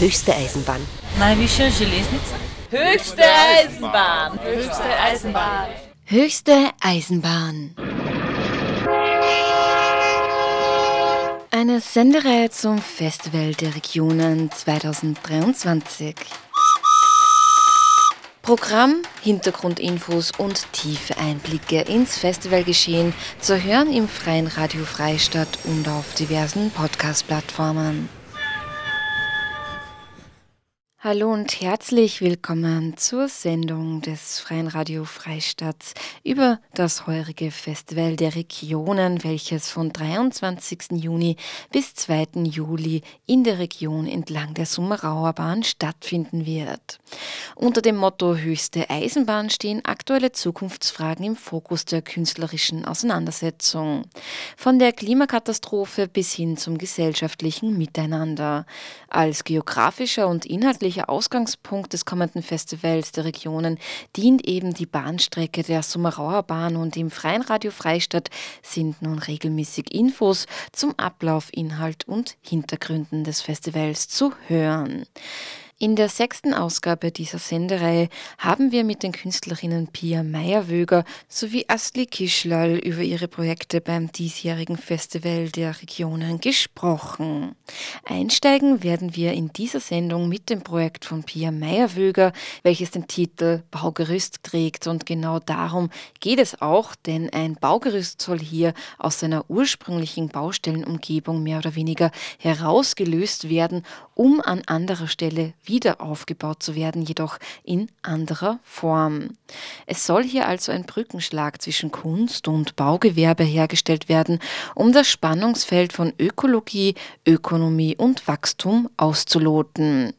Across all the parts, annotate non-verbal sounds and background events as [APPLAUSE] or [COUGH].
Höchste Eisenbahn. Najvyššia železnica? Höchste Eisenbahn. Höchste Eisenbahn. Höchste Eisenbahn. Eine Sendereihe zum Festival der Regionen 2023. Programm, Hintergrundinfos und tiefe Einblicke ins Festivalgeschehen zu hören im Freien Radio Freistadt und auf diversen Podcast-Plattformen. Hallo und herzlich willkommen zur Sendung des Freien Radio Freistadt über das heurige Festival der Regionen, welches von 23. Juni bis 2. Juli in der Region entlang der Summerauer Bahn stattfinden wird. Unter dem Motto Höchste Eisenbahn stehen aktuelle Zukunftsfragen im Fokus der künstlerischen Auseinandersetzung. Von der Klimakatastrophe bis hin zum gesellschaftlichen Miteinander. Als geografischer und inhaltlicher wesentlicher Ausgangspunkt des kommenden Festivals der Regionen dient eben die Bahnstrecke der Summerauer Bahn und im Freien Radio Freistadt sind nun regelmäßig Infos zum Ablauf, Inhalt und Hintergründen des Festivals zu hören. In der sechsten Ausgabe dieser Sendereihe haben wir mit den Künstlerinnen Pia Meyerwöger sowie Asli Kischlal über ihre Projekte beim diesjährigen Festival der Regionen gesprochen. Einsteigen werden wir in dieser Sendung mit dem Projekt von Pia Meyerwöger, welches den Titel Baugerüst trägt. Und genau darum geht es auch, denn ein Baugerüst soll hier aus seiner ursprünglichen Baustellenumgebung mehr oder weniger herausgelöst werden, um an anderer Stelle aufgebaut zu werden, jedoch in anderer Form. Es soll hier also ein Brückenschlag zwischen Kunst und Baugewerbe hergestellt werden, um das Spannungsfeld von Ökologie, Ökonomie und Wachstum auszuloten.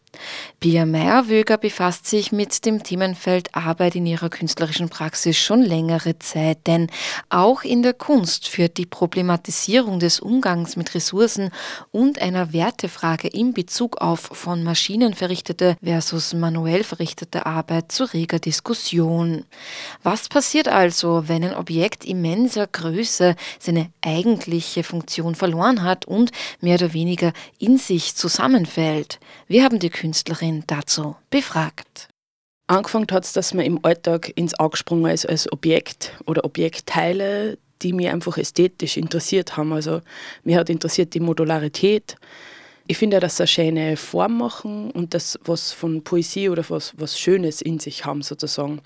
Pia Meyerwöger befasst sich mit dem Themenfeld Arbeit in ihrer künstlerischen Praxis schon längere Zeit, denn auch in der Kunst führt die Problematisierung des Umgangs mit Ressourcen und einer Wertefrage in Bezug auf von Maschinen verrichtete versus manuell verrichtete Arbeit zu reger Diskussion. Was passiert also, wenn ein Objekt immenser Größe seine eigentliche Funktion verloren hat und mehr oder weniger in sich zusammenfällt? Wir haben die Künstlerin dazu befragt. Angefangen hat es, dass man im Alltag ins Auge gesprungen ist als Objekt oder Objektteile, die mich einfach ästhetisch interessiert haben. Also mir hat interessiert die Modularität. Ich finde, dass sie eine schöne Form machen und das was von Poesie oder was, was Schönes in sich haben sozusagen.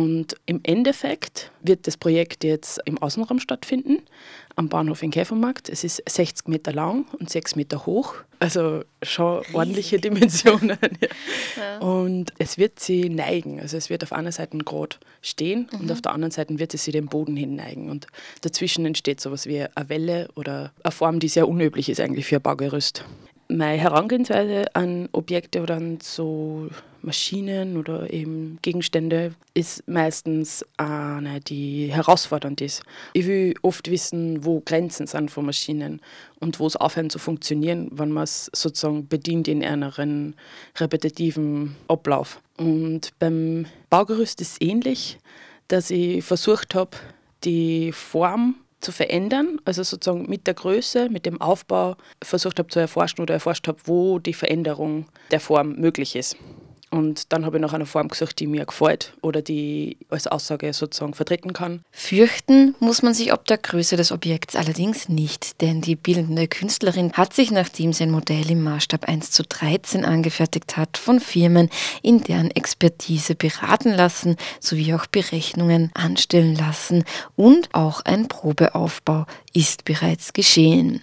Und im Endeffekt wird das Projekt jetzt im Außenraum stattfinden, am Bahnhof in Käfermarkt. Es ist 60 Meter lang und 6 Meter hoch, also schon Riesig. ordentliche Dimensionen. [LAUGHS] ja. Ja. Und es wird sie neigen, also es wird auf einer Seite gerade stehen mhm. und auf der anderen Seite wird es sie den Boden hin neigen. Und dazwischen entsteht sowas wie eine Welle oder eine Form, die sehr unüblich ist eigentlich für ein Baugerüst meine Herangehensweise an Objekte oder an so Maschinen oder eben Gegenstände ist meistens eine, die herausfordernd ist. Ich will oft wissen, wo Grenzen sind von Maschinen und wo es aufhört zu funktionieren, wenn man es sozusagen bedient in einem repetitiven Ablauf. Und beim Baugerüst ist es ähnlich, dass ich versucht habe, die Form zu verändern, also sozusagen mit der Größe, mit dem Aufbau versucht habe zu erforschen oder erforscht habe, wo die Veränderung der Form möglich ist. Und dann habe ich nach einer Form gesucht, die mir gefällt oder die als Aussage sozusagen vertreten kann. Fürchten muss man sich ob der Größe des Objekts allerdings nicht, denn die bildende Künstlerin hat sich, nachdem sie ein Modell im Maßstab 1 zu 13 angefertigt hat, von Firmen in deren Expertise beraten lassen, sowie auch Berechnungen anstellen lassen und auch ein Probeaufbau ist bereits geschehen.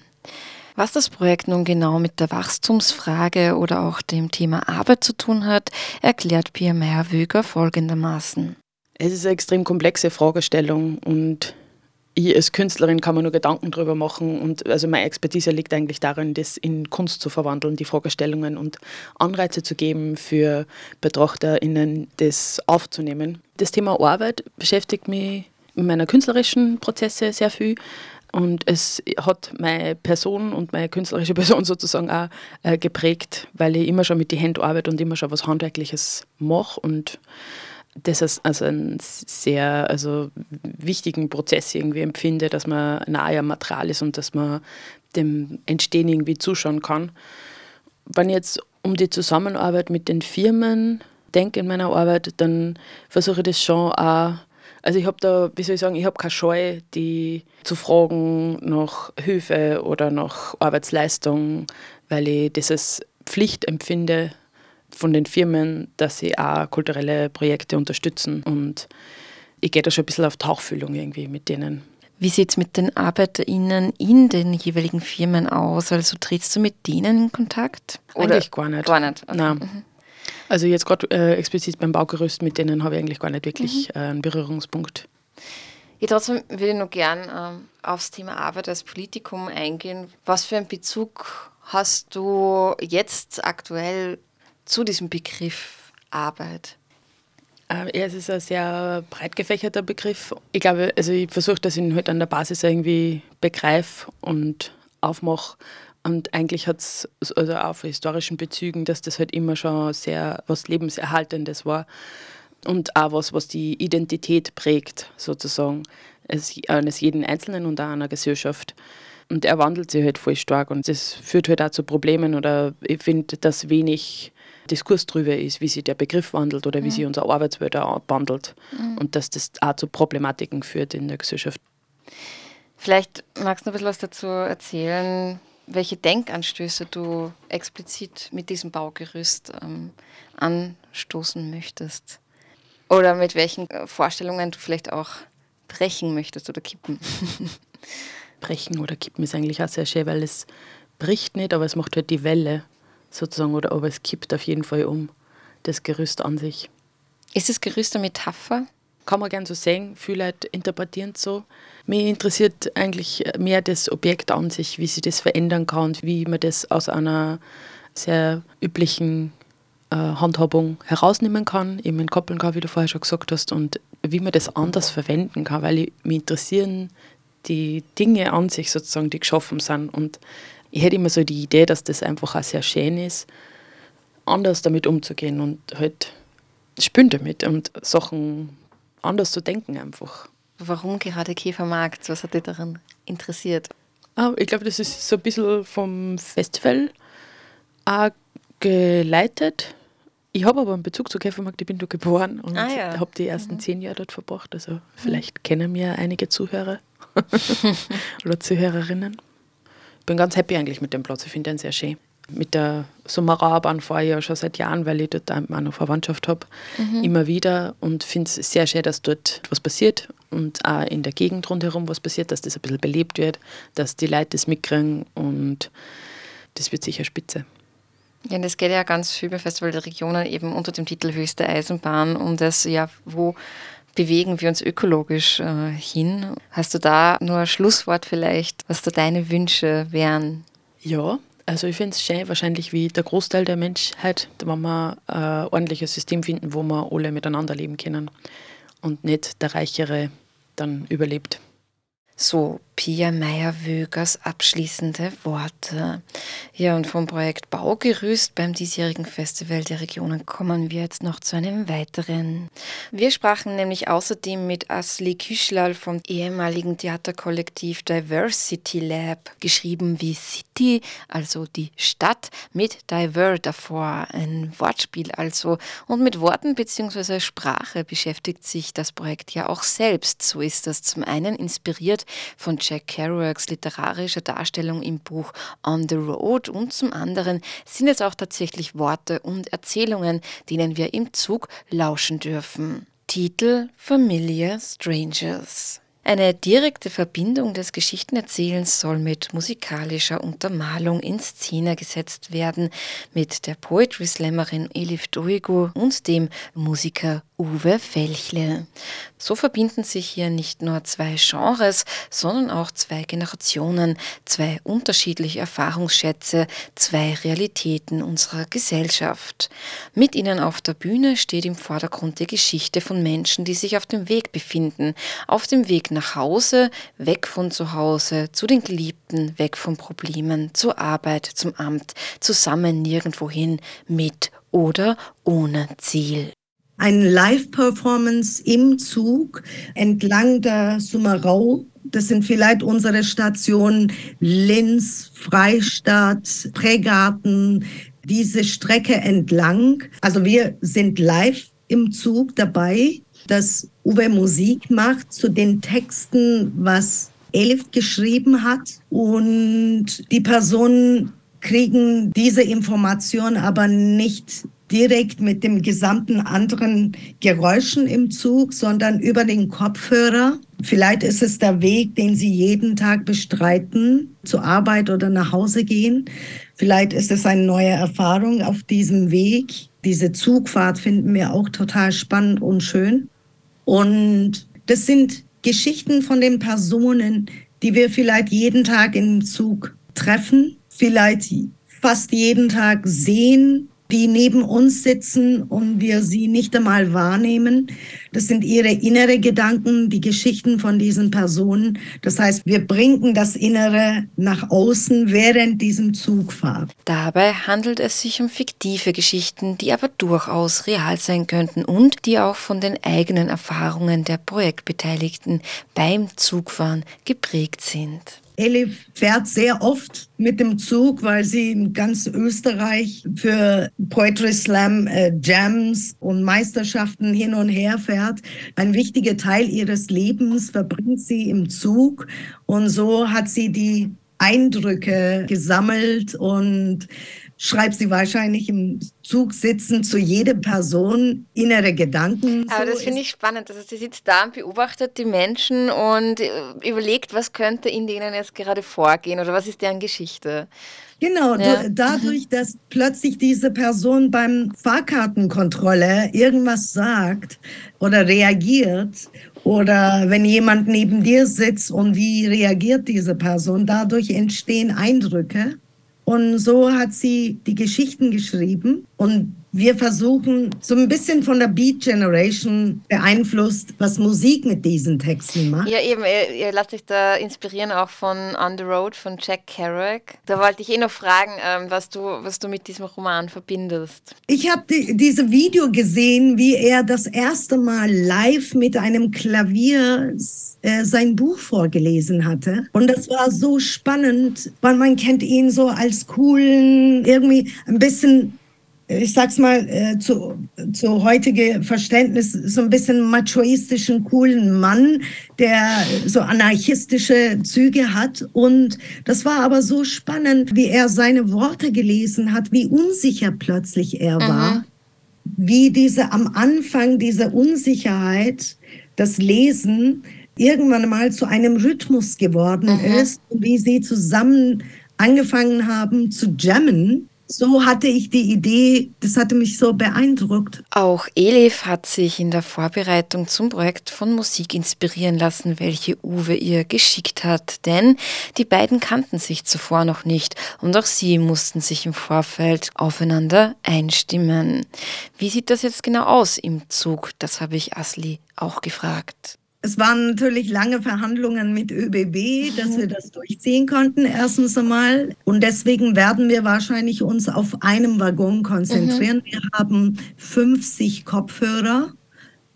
Was das Projekt nun genau mit der Wachstumsfrage oder auch dem Thema Arbeit zu tun hat, erklärt Pia Meyer-Wöger folgendermaßen. Es ist eine extrem komplexe Fragestellung und ich als Künstlerin kann mir nur Gedanken darüber machen und also meine Expertise liegt eigentlich darin, das in Kunst zu verwandeln, die Fragestellungen und Anreize zu geben für BetrachterInnen, das aufzunehmen. Das Thema Arbeit beschäftigt mich in meiner künstlerischen Prozesse sehr viel, und es hat meine Person und meine künstlerische Person [LAUGHS] sozusagen auch äh, geprägt, weil ich immer schon mit den Händen arbeite und immer schon was Handwerkliches mache und das als also einen sehr also wichtigen Prozess irgendwie empfinde, dass man nahe am Material ist und dass man dem Entstehen irgendwie zuschauen kann. Wenn ich jetzt um die Zusammenarbeit mit den Firmen denke in meiner Arbeit, dann versuche ich das schon auch. Also ich habe da, wie soll ich sagen, ich habe keine Scheu, die zu fragen nach Hilfe oder nach Arbeitsleistung, weil ich das als Pflicht empfinde von den Firmen, dass sie auch kulturelle Projekte unterstützen. Und ich gehe da schon ein bisschen auf Tauchfühlung irgendwie mit denen. Wie sieht es mit den ArbeiterInnen in den jeweiligen Firmen aus? Also trittst du mit denen in Kontakt? Oder eigentlich gar nicht. Gar nicht. Okay. Nein. Mhm. Also jetzt gerade äh, explizit beim Baugerüst, mit denen habe ich eigentlich gar nicht wirklich mhm. äh, einen Berührungspunkt. Ja, trotzdem würde ich noch gern ähm, aufs Thema Arbeit als Politikum eingehen. Was für einen Bezug hast du jetzt aktuell zu diesem Begriff Arbeit? Äh, ja, es ist ein sehr breit gefächerter Begriff. Ich glaube, also ich versuche, dass ich ihn halt an der Basis irgendwie begreife und aufmache. Und eigentlich hat es also auch von historischen Bezügen, dass das halt immer schon sehr was Lebenserhaltendes war. Und auch was, was die Identität prägt, sozusagen, eines jeden Einzelnen und auch einer Gesellschaft. Und er wandelt sich halt voll stark und das führt halt auch zu Problemen oder ich finde, dass wenig Diskurs darüber ist, wie sich der Begriff wandelt oder wie mhm. sich unsere Arbeitswelt auch wandelt mhm. und dass das auch zu Problematiken führt in der Gesellschaft. Vielleicht magst du noch ein bisschen was dazu erzählen, welche Denkanstöße du explizit mit diesem Baugerüst ähm, anstoßen möchtest. Oder mit welchen äh, Vorstellungen du vielleicht auch brechen möchtest oder kippen. [LAUGHS] brechen oder kippen ist eigentlich auch sehr schön, weil es bricht nicht, aber es macht halt die Welle sozusagen, oder aber es kippt auf jeden Fall um, das Gerüst an sich. Ist das Gerüst eine Metapher? Kann man gern so sehen, viele Leute interpretieren es so. Mich interessiert eigentlich mehr das Objekt an sich, wie sich das verändern kann, wie man das aus einer sehr üblichen äh, Handhabung herausnehmen kann, eben in Koppeln, wie du vorher schon gesagt hast, und wie man das anders verwenden kann, weil ich, mich interessieren die Dinge an sich sozusagen, die geschaffen sind. Und ich hätte immer so die Idee, dass das einfach auch sehr schön ist, anders damit umzugehen und halt spielen damit und Sachen anders zu denken einfach. Warum gerade Käfermarkt? Was hat dich daran interessiert? Ah, ich glaube, das ist so ein bisschen vom Festival auch geleitet. Ich habe aber einen Bezug zu Käfermarkt, ich bin dort geboren und ah, ja. habe die ersten mhm. zehn Jahre dort verbracht. Also vielleicht mhm. kennen mir einige Zuhörer [LAUGHS] oder Zuhörerinnen bin ganz happy eigentlich mit dem Platz. Ich finde den sehr schön. Mit der Sommerauerbahn fahre ich ja schon seit Jahren, weil ich dort auch noch Verwandtschaft habe, mhm. immer wieder und finde es sehr schön, dass dort was passiert und auch in der Gegend rundherum was passiert, dass das ein bisschen belebt wird, dass die Leute das mitkriegen und das wird sicher spitze. Ja, und es geht ja ganz viel beim Festival der Regionen eben unter dem Titel Höchste Eisenbahn um das, ja, wo bewegen wir uns ökologisch äh, hin. Hast du da nur ein Schlusswort vielleicht, was da deine Wünsche wären? Ja, also ich finde es schön, wahrscheinlich wie der Großteil der Menschheit, wenn wir ein ordentliches System finden, wo wir alle miteinander leben können und nicht der Reichere dann überlebt. So Pia Meyer-Wögers abschließende Worte. Ja, und vom Projekt Baugerüst beim diesjährigen Festival der Regionen kommen wir jetzt noch zu einem weiteren. Wir sprachen nämlich außerdem mit Asli Küschlal vom ehemaligen Theaterkollektiv Diversity Lab, geschrieben wie City, also die Stadt, mit Diver davor, ein Wortspiel also. Und mit Worten bzw. Sprache beschäftigt sich das Projekt ja auch selbst. So ist das zum einen inspiriert von Jack Kerouacs literarischer Darstellung im Buch On the Road und zum anderen sind es auch tatsächlich Worte und Erzählungen, denen wir im Zug lauschen dürfen. Titel Familiar Strangers. Eine direkte Verbindung des Geschichtenerzählens soll mit musikalischer Untermalung in Szene gesetzt werden, mit der Poetry Slammerin Elif Doigo und dem Musiker Uwe Felchle. So verbinden sich hier nicht nur zwei Genres, sondern auch zwei Generationen, zwei unterschiedliche Erfahrungsschätze, zwei Realitäten unserer Gesellschaft. Mit ihnen auf der Bühne steht im Vordergrund die Geschichte von Menschen, die sich auf dem Weg befinden, auf dem Weg nach Hause, weg von zu Hause, zu den Geliebten, weg von Problemen, zur Arbeit, zum Amt, zusammen nirgendwohin, mit oder ohne Ziel eine Live-Performance im Zug entlang der Summerau. Das sind vielleicht unsere Stationen Linz, Freistadt, Prägarten, diese Strecke entlang. Also wir sind live im Zug dabei, dass Uwe Musik macht zu den Texten, was Elif geschrieben hat. Und die Personen kriegen diese Information aber nicht direkt mit dem gesamten anderen Geräuschen im Zug, sondern über den Kopfhörer. Vielleicht ist es der Weg, den Sie jeden Tag bestreiten, zur Arbeit oder nach Hause gehen. Vielleicht ist es eine neue Erfahrung auf diesem Weg. Diese Zugfahrt finden wir auch total spannend und schön. Und das sind Geschichten von den Personen, die wir vielleicht jeden Tag im Zug treffen, vielleicht fast jeden Tag sehen die neben uns sitzen und wir sie nicht einmal wahrnehmen. Das sind ihre innere Gedanken, die Geschichten von diesen Personen. Das heißt, wir bringen das Innere nach außen während diesem Zugfahrt. Dabei handelt es sich um fiktive Geschichten, die aber durchaus real sein könnten und die auch von den eigenen Erfahrungen der Projektbeteiligten beim Zugfahren geprägt sind. Elif fährt sehr oft mit dem Zug, weil sie in ganz Österreich für Poetry Slam äh, Jams und Meisterschaften hin und her fährt. Ein wichtiger Teil ihres Lebens verbringt sie im Zug und so hat sie die Eindrücke gesammelt und schreibt sie wahrscheinlich im Zug sitzen zu jeder Person innere Gedanken. Aber so das finde ich spannend. Also sie sitzt da und beobachtet die Menschen und äh, überlegt, was könnte in denen jetzt gerade vorgehen oder was ist deren Geschichte. Genau, ja. dadurch, dass plötzlich diese Person beim Fahrkartenkontrolle irgendwas sagt oder reagiert oder wenn jemand neben dir sitzt und wie reagiert diese Person, dadurch entstehen Eindrücke. Und so hat sie die Geschichten geschrieben. Und wir versuchen so ein bisschen von der Beat Generation beeinflusst, was Musik mit diesen Texten macht. Ja, eben, ihr, ihr lasst euch da inspirieren auch von On the Road von Jack Kerouac. Da wollte ich eh noch fragen, ähm, was, du, was du mit diesem Roman verbindest. Ich habe die, diese Video gesehen, wie er das erste Mal live mit einem Klavier äh, sein Buch vorgelesen hatte. Und das war so spannend, weil man kennt ihn so als coolen, irgendwie ein bisschen ich sag's mal, äh, zu, zu heutige Verständnis, so ein bisschen machoistischen, coolen Mann, der so anarchistische Züge hat. Und das war aber so spannend, wie er seine Worte gelesen hat, wie unsicher plötzlich er war. Mhm. Wie diese am Anfang diese Unsicherheit, das Lesen irgendwann mal zu einem Rhythmus geworden mhm. ist wie sie zusammen angefangen haben zu jammen so hatte ich die Idee, das hatte mich so beeindruckt. Auch Elif hat sich in der Vorbereitung zum Projekt von Musik inspirieren lassen, welche Uwe ihr geschickt hat, denn die beiden kannten sich zuvor noch nicht und auch sie mussten sich im Vorfeld aufeinander einstimmen. Wie sieht das jetzt genau aus im Zug? Das habe ich Asli auch gefragt. Es waren natürlich lange Verhandlungen mit ÖBB, dass wir das durchziehen konnten, erstens einmal. Und deswegen werden wir wahrscheinlich uns auf einem Waggon konzentrieren. Mhm. Wir haben 50 Kopfhörer,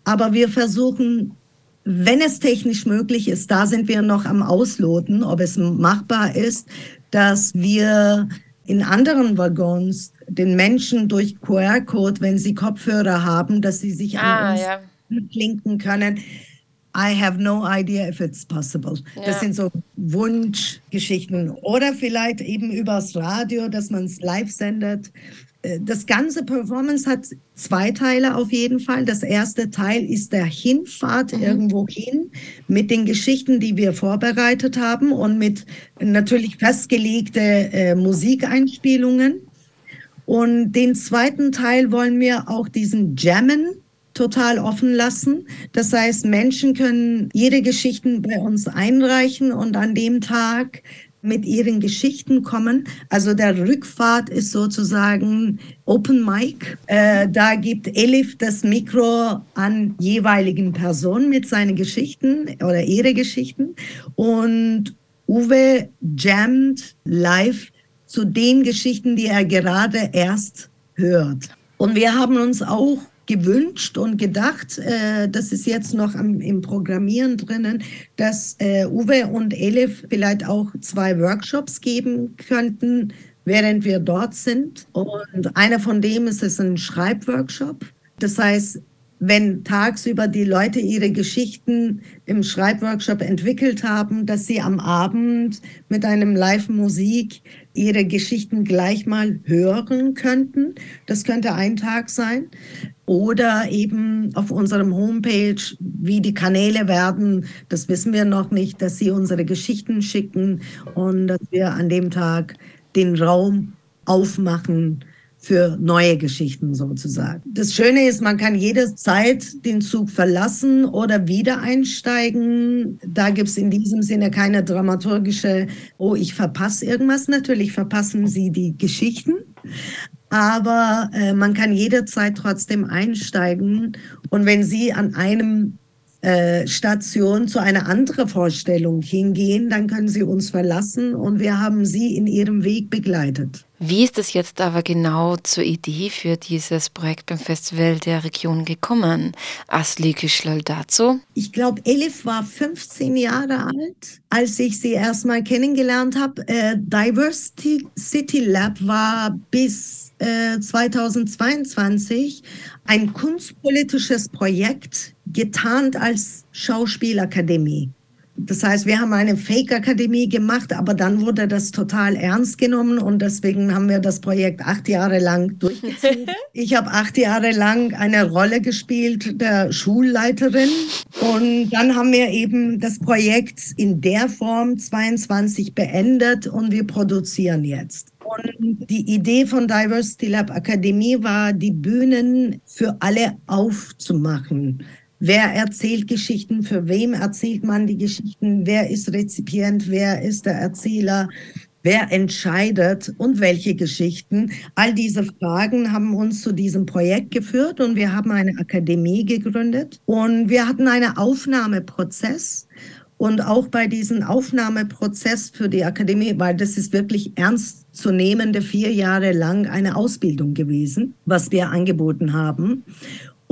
aber wir versuchen, wenn es technisch möglich ist, da sind wir noch am Ausloten, ob es machbar ist, dass wir in anderen Waggons den Menschen durch QR-Code, wenn sie Kopfhörer haben, dass sie sich an ah, uns ja. klinken können. I have no idea if it's possible. Ja. Das sind so Wunschgeschichten. Oder vielleicht eben übers Radio, dass man es live sendet. Äh, das ganze Performance hat zwei Teile auf jeden Fall. Das erste Teil ist der Hinfahrt mhm. irgendwo hin mit den Geschichten, die wir vorbereitet haben und mit natürlich festgelegte äh, Musikeinspielungen. Und den zweiten Teil wollen wir auch diesen Jammen total offen lassen. Das heißt, Menschen können ihre Geschichten bei uns einreichen und an dem Tag mit ihren Geschichten kommen. Also der Rückfahrt ist sozusagen Open Mic. Äh, da gibt Elif das Mikro an jeweiligen Personen mit seinen Geschichten oder ihre Geschichten. Und Uwe jammt live zu den Geschichten, die er gerade erst hört. Und wir haben uns auch gewünscht und gedacht, äh, das ist jetzt noch am, im Programmieren drinnen, dass äh, Uwe und Elif vielleicht auch zwei Workshops geben könnten während wir dort sind. Und einer von dem ist es ein Schreibworkshop. Das heißt, wenn tagsüber die Leute ihre Geschichten im Schreibworkshop entwickelt haben, dass sie am Abend mit einem Live-Musik ihre Geschichten gleich mal hören könnten. Das könnte ein Tag sein. Oder eben auf unserem Homepage, wie die Kanäle werden, das wissen wir noch nicht, dass sie unsere Geschichten schicken und dass wir an dem Tag den Raum aufmachen für neue Geschichten sozusagen. Das Schöne ist, man kann jederzeit den Zug verlassen oder wieder einsteigen. Da gibt es in diesem Sinne keine dramaturgische, oh, ich verpasse irgendwas. Natürlich verpassen Sie die Geschichten, aber äh, man kann jederzeit trotzdem einsteigen. Und wenn Sie an einem äh, Station zu einer anderen Vorstellung hingehen, dann können Sie uns verlassen und wir haben Sie in Ihrem Weg begleitet. Wie ist es jetzt aber genau zur Idee für dieses Projekt beim Festival der Region gekommen? Asli Küschlal dazu? Ich glaube, Elif war 15 Jahre alt, als ich sie erstmal kennengelernt habe. Äh, Diversity City Lab war bis äh, 2022 ein kunstpolitisches Projekt, getarnt als Schauspielakademie. Das heißt, wir haben eine Fake-Akademie gemacht, aber dann wurde das total ernst genommen und deswegen haben wir das Projekt acht Jahre lang durchgezogen. [LAUGHS] ich habe acht Jahre lang eine Rolle gespielt der Schulleiterin und dann haben wir eben das Projekt in der Form 22 beendet und wir produzieren jetzt. Und die Idee von Diversity Lab Akademie war, die Bühnen für alle aufzumachen. Wer erzählt Geschichten? Für wem erzählt man die Geschichten? Wer ist Rezipient? Wer ist der Erzähler? Wer entscheidet und welche Geschichten? All diese Fragen haben uns zu diesem Projekt geführt und wir haben eine Akademie gegründet und wir hatten einen Aufnahmeprozess. Und auch bei diesem Aufnahmeprozess für die Akademie, weil das ist wirklich ernstzunehmende vier Jahre lang eine Ausbildung gewesen, was wir angeboten haben.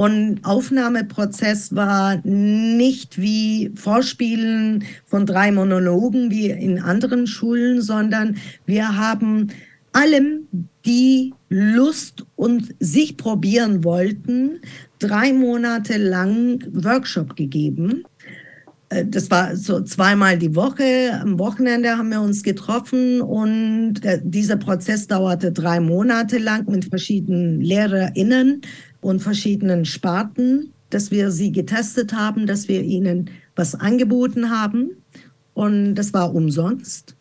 Und Aufnahmeprozess war nicht wie Vorspielen von drei Monologen wie in anderen Schulen, sondern wir haben allem, die Lust und sich probieren wollten, drei Monate lang Workshop gegeben. Äh, das war so zweimal die Woche. Am Wochenende haben wir uns getroffen und dieser Prozess dauerte drei Monate lang mit verschiedenen LehrerInnen und verschiedenen Sparten, dass wir sie getestet haben, dass wir ihnen was angeboten haben. Und das war umsonst.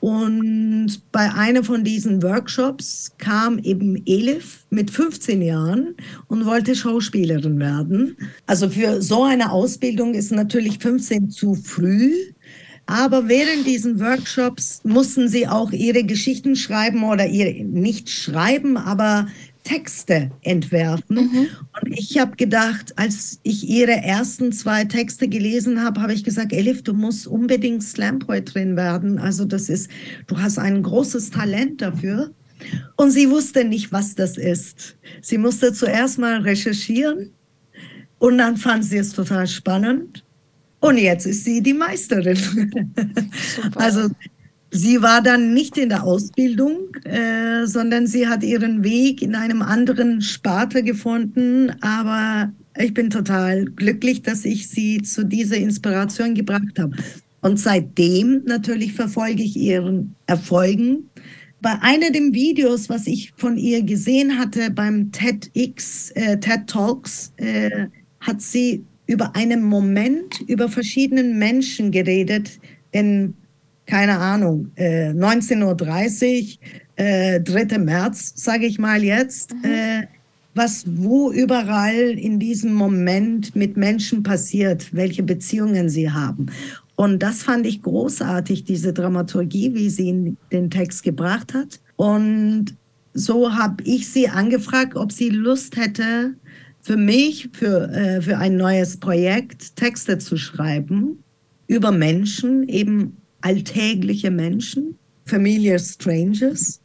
Und bei einem von diesen Workshops kam eben Elif mit 15 Jahren und wollte Schauspielerin werden. Also für so eine Ausbildung ist natürlich 15 zu früh. Aber während diesen Workshops mussten sie auch ihre Geschichten schreiben oder ihre, nicht schreiben, aber Texte entwerfen. Mhm. Und ich habe gedacht, als ich ihre ersten zwei Texte gelesen habe, habe ich gesagt, Elif, du musst unbedingt Slam-Poetrin werden. Also das ist, du hast ein großes Talent dafür. Und sie wusste nicht, was das ist. Sie musste zuerst mal recherchieren und dann fand sie es total spannend. Und jetzt ist sie die Meisterin. Super. Also Sie war dann nicht in der Ausbildung, äh, sondern sie hat ihren Weg in einem anderen Sparte gefunden. Aber ich bin total glücklich, dass ich sie zu dieser Inspiration gebracht habe. Und seitdem natürlich verfolge ich ihren Erfolgen. Bei einer der Videos, was ich von ihr gesehen hatte beim TEDx, äh, TED Talks, äh, hat sie über einen Moment, über verschiedenen Menschen geredet in keine Ahnung, äh, 19.30 Uhr, äh, 3. März, sage ich mal jetzt, mhm. äh, was wo überall in diesem Moment mit Menschen passiert, welche Beziehungen sie haben. Und das fand ich großartig, diese Dramaturgie, wie sie in den Text gebracht hat. Und so habe ich sie angefragt, ob sie Lust hätte, für mich, für, äh, für ein neues Projekt Texte zu schreiben über Menschen, eben alltägliche Menschen, Familiar Strangers.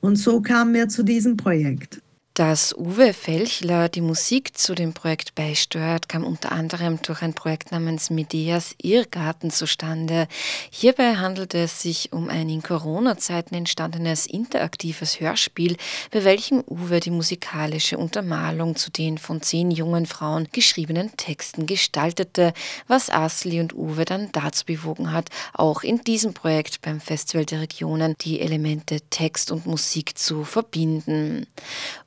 Und so kamen wir zu diesem Projekt. Dass Uwe Felchler die Musik zu dem Projekt beisteuert, kam unter anderem durch ein Projekt namens Medeas Irrgarten zustande. Hierbei handelte es sich um ein in Corona-Zeiten entstandenes interaktives Hörspiel, bei welchem Uwe die musikalische Untermalung zu den von zehn jungen Frauen geschriebenen Texten gestaltete, was Asli und Uwe dann dazu bewogen hat, auch in diesem Projekt beim Festival der Regionen die Elemente Text und Musik zu verbinden.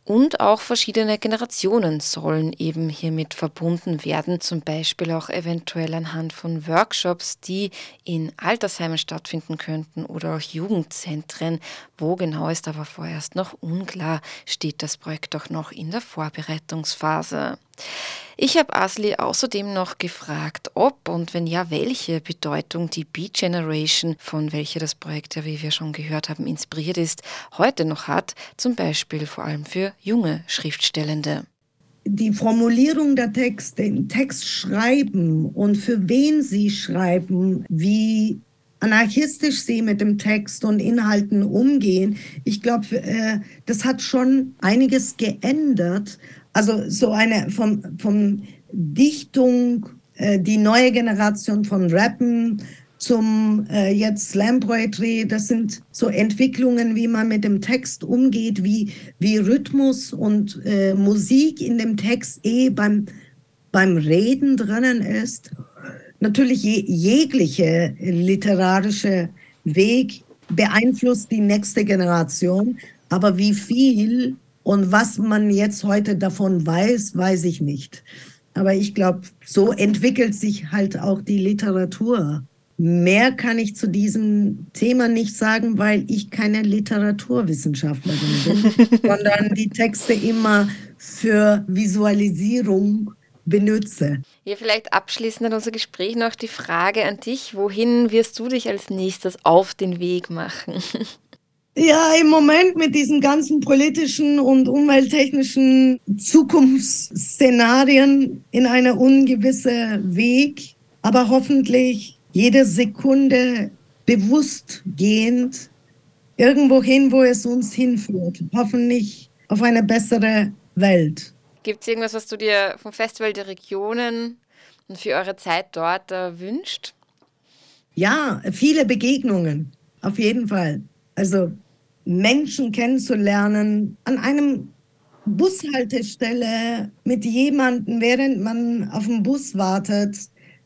Und auch verschiedene Generationen sollen eben hiermit verbunden werden, zum Beispiel auch eventuell anhand von Workshops, die in Altersheimen stattfinden könnten oder auch Jugendzentren. Wo genau ist aber vorerst noch unklar, steht das Projekt auch noch in der Vorbereitungsphase. Ich habe Asli außerdem noch gefragt, ob und wenn ja, welche Bedeutung die Beat Generation, von welcher das Projekt ja, wie wir schon gehört haben, inspiriert ist, heute noch hat, zum Beispiel vor allem für junge Schriftstellende. Die Formulierung der Texte, den Text schreiben und für wen sie schreiben, wie anarchistisch sie mit dem Text und Inhalten umgehen. Ich glaube, äh, das hat schon einiges geändert. Also so eine vom, vom Dichtung, äh, die neue Generation von Rappen zum äh, jetzt Slam Poetry, das sind so Entwicklungen, wie man mit dem Text umgeht, wie, wie Rhythmus und äh, Musik in dem Text eh beim, beim Reden drinnen ist. Natürlich je, jegliche literarische Weg beeinflusst die nächste Generation, aber wie viel und was man jetzt heute davon weiß, weiß ich nicht. Aber ich glaube, so entwickelt sich halt auch die Literatur. Mehr kann ich zu diesem Thema nicht sagen, weil ich keine Literaturwissenschaftlerin bin, [LAUGHS] sondern die Texte immer für Visualisierung benutze. Ja, vielleicht abschließend an unser Gespräch noch die Frage an dich, wohin wirst du dich als nächstes auf den Weg machen? [LAUGHS] Ja, im Moment mit diesen ganzen politischen und umwelttechnischen Zukunftsszenarien in eine ungewisse Weg, aber hoffentlich jede Sekunde bewusst gehend irgendwo hin, wo es uns hinführt. Hoffentlich auf eine bessere Welt. Gibt es irgendwas, was du dir vom Festival der Regionen und für eure Zeit dort äh, wünscht? Ja, viele Begegnungen, auf jeden Fall. Also Menschen kennenzulernen, an einem Bushaltestelle mit jemandem, während man auf dem Bus wartet,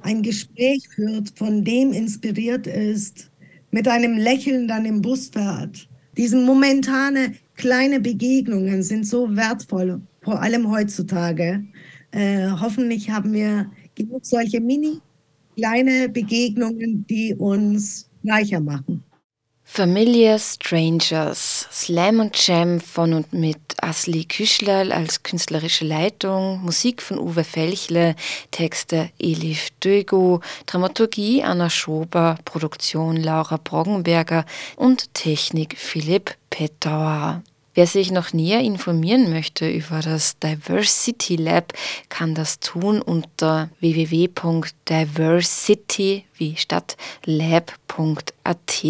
ein Gespräch führt, von dem inspiriert ist, mit einem Lächeln dann im Bus fährt. Diese momentane kleine Begegnungen sind so wertvoll, vor allem heutzutage. Äh, hoffentlich haben wir genug solche mini kleine Begegnungen, die uns reicher machen. Familiar Strangers, Slam und Jam von und mit Asli Küschlerl als künstlerische Leitung, Musik von Uwe Felchle, Texte Elif Dögo, Dramaturgie Anna Schober, Produktion Laura Broggenberger und Technik Philipp Pettauer. Wer sich noch näher informieren möchte über das Diversity Lab, kann das tun unter www.diversity wie Stadtlab.at.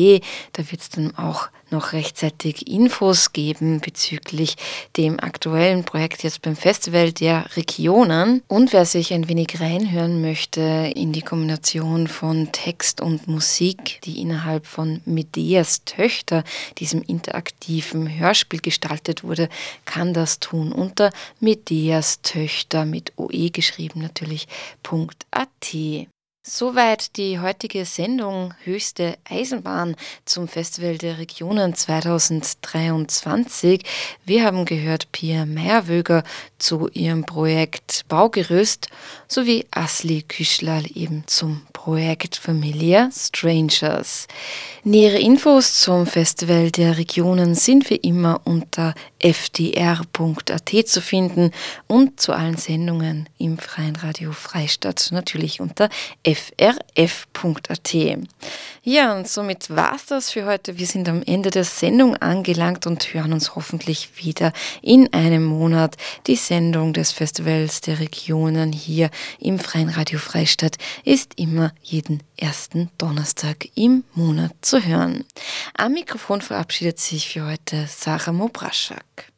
Da wird es dann auch noch rechtzeitig Infos geben bezüglich dem aktuellen Projekt jetzt beim Festival der Regionen. Und wer sich ein wenig reinhören möchte in die Kombination von Text und Musik, die innerhalb von Medeas Töchter, diesem interaktiven Hörspiel gestaltet wurde, kann das tun unter Medeas Töchter mit OE geschrieben natürlich .at. Soweit die heutige Sendung Höchste Eisenbahn zum Festival der Regionen 2023. Wir haben gehört Pia Meyerwöger zu ihrem Projekt Baugerüst sowie Asli Küschlal eben zum Projekt Familia Strangers. Nähere Infos zum Festival der Regionen sind wie immer unter fdr.at zu finden und zu allen Sendungen im Freien Radio Freistadt natürlich unter frf.at. Ja, und somit war es das für heute. Wir sind am Ende der Sendung angelangt und hören uns hoffentlich wieder in einem Monat. Die Sendung des Festivals der Regionen hier im Freien Radio Freistadt ist immer jeden ersten Donnerstag im Monat zu hören. Am Mikrofon verabschiedet sich für heute Sarah Mobraschak.